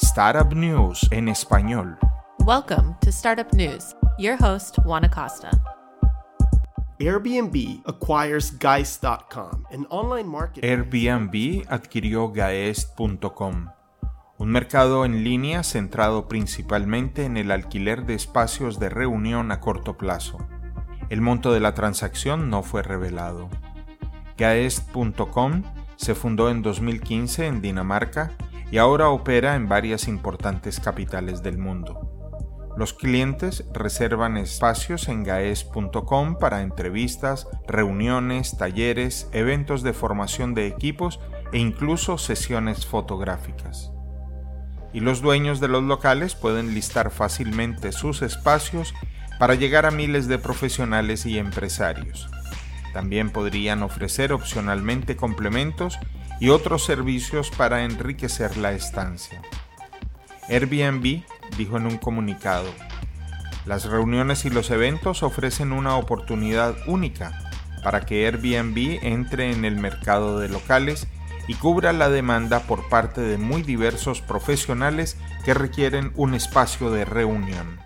Startup News en español. Welcome to Startup News. Your host, Juan Acosta. Airbnb acquires Geist.com, an online market. Airbnb adquirió Gaest.com, un mercado en línea centrado principalmente en el alquiler de espacios de reunión a corto plazo. El monto de la transacción no fue revelado. Gaest.com se fundó en 2015 en Dinamarca y ahora opera en varias importantes capitales del mundo. Los clientes reservan espacios en gaes.com para entrevistas, reuniones, talleres, eventos de formación de equipos e incluso sesiones fotográficas. Y los dueños de los locales pueden listar fácilmente sus espacios para llegar a miles de profesionales y empresarios. También podrían ofrecer opcionalmente complementos y otros servicios para enriquecer la estancia. Airbnb dijo en un comunicado, las reuniones y los eventos ofrecen una oportunidad única para que Airbnb entre en el mercado de locales y cubra la demanda por parte de muy diversos profesionales que requieren un espacio de reunión.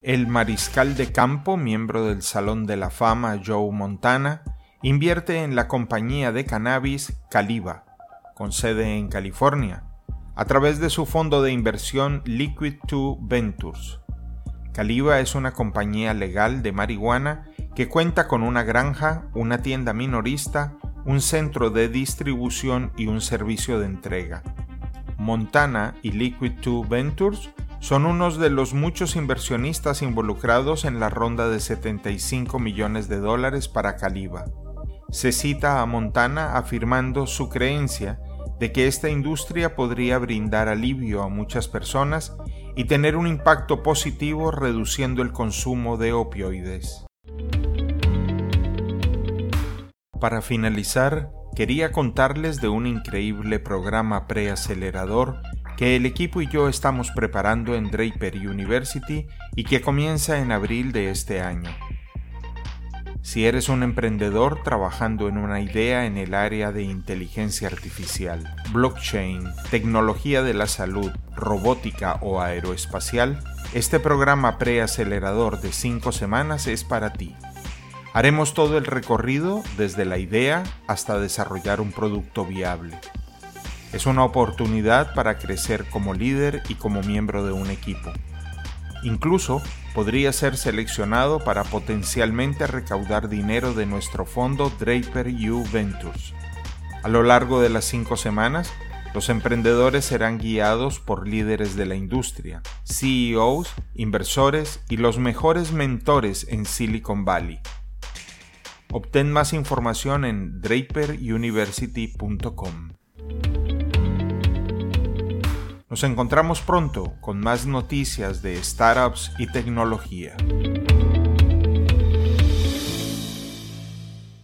El mariscal de campo, miembro del Salón de la Fama Joe Montana, invierte en la compañía de cannabis Caliba, con sede en California, a través de su fondo de inversión Liquid 2 Ventures. Caliba es una compañía legal de marihuana que cuenta con una granja, una tienda minorista, un centro de distribución y un servicio de entrega. Montana y Liquid 2 Ventures son unos de los muchos inversionistas involucrados en la ronda de 75 millones de dólares para Caliba. Se cita a Montana afirmando su creencia de que esta industria podría brindar alivio a muchas personas y tener un impacto positivo reduciendo el consumo de opioides. Para finalizar, quería contarles de un increíble programa preacelerador que el equipo y yo estamos preparando en Draper University y que comienza en abril de este año. Si eres un emprendedor trabajando en una idea en el área de inteligencia artificial, blockchain, tecnología de la salud, robótica o aeroespacial, este programa preacelerador de 5 semanas es para ti. Haremos todo el recorrido desde la idea hasta desarrollar un producto viable. Es una oportunidad para crecer como líder y como miembro de un equipo. Incluso podría ser seleccionado para potencialmente recaudar dinero de nuestro fondo Draper U Ventures. A lo largo de las cinco semanas, los emprendedores serán guiados por líderes de la industria, CEOs, inversores y los mejores mentores en Silicon Valley. Obtén más información en draperuniversity.com. Nos encontramos pronto con más noticias de startups y tecnología.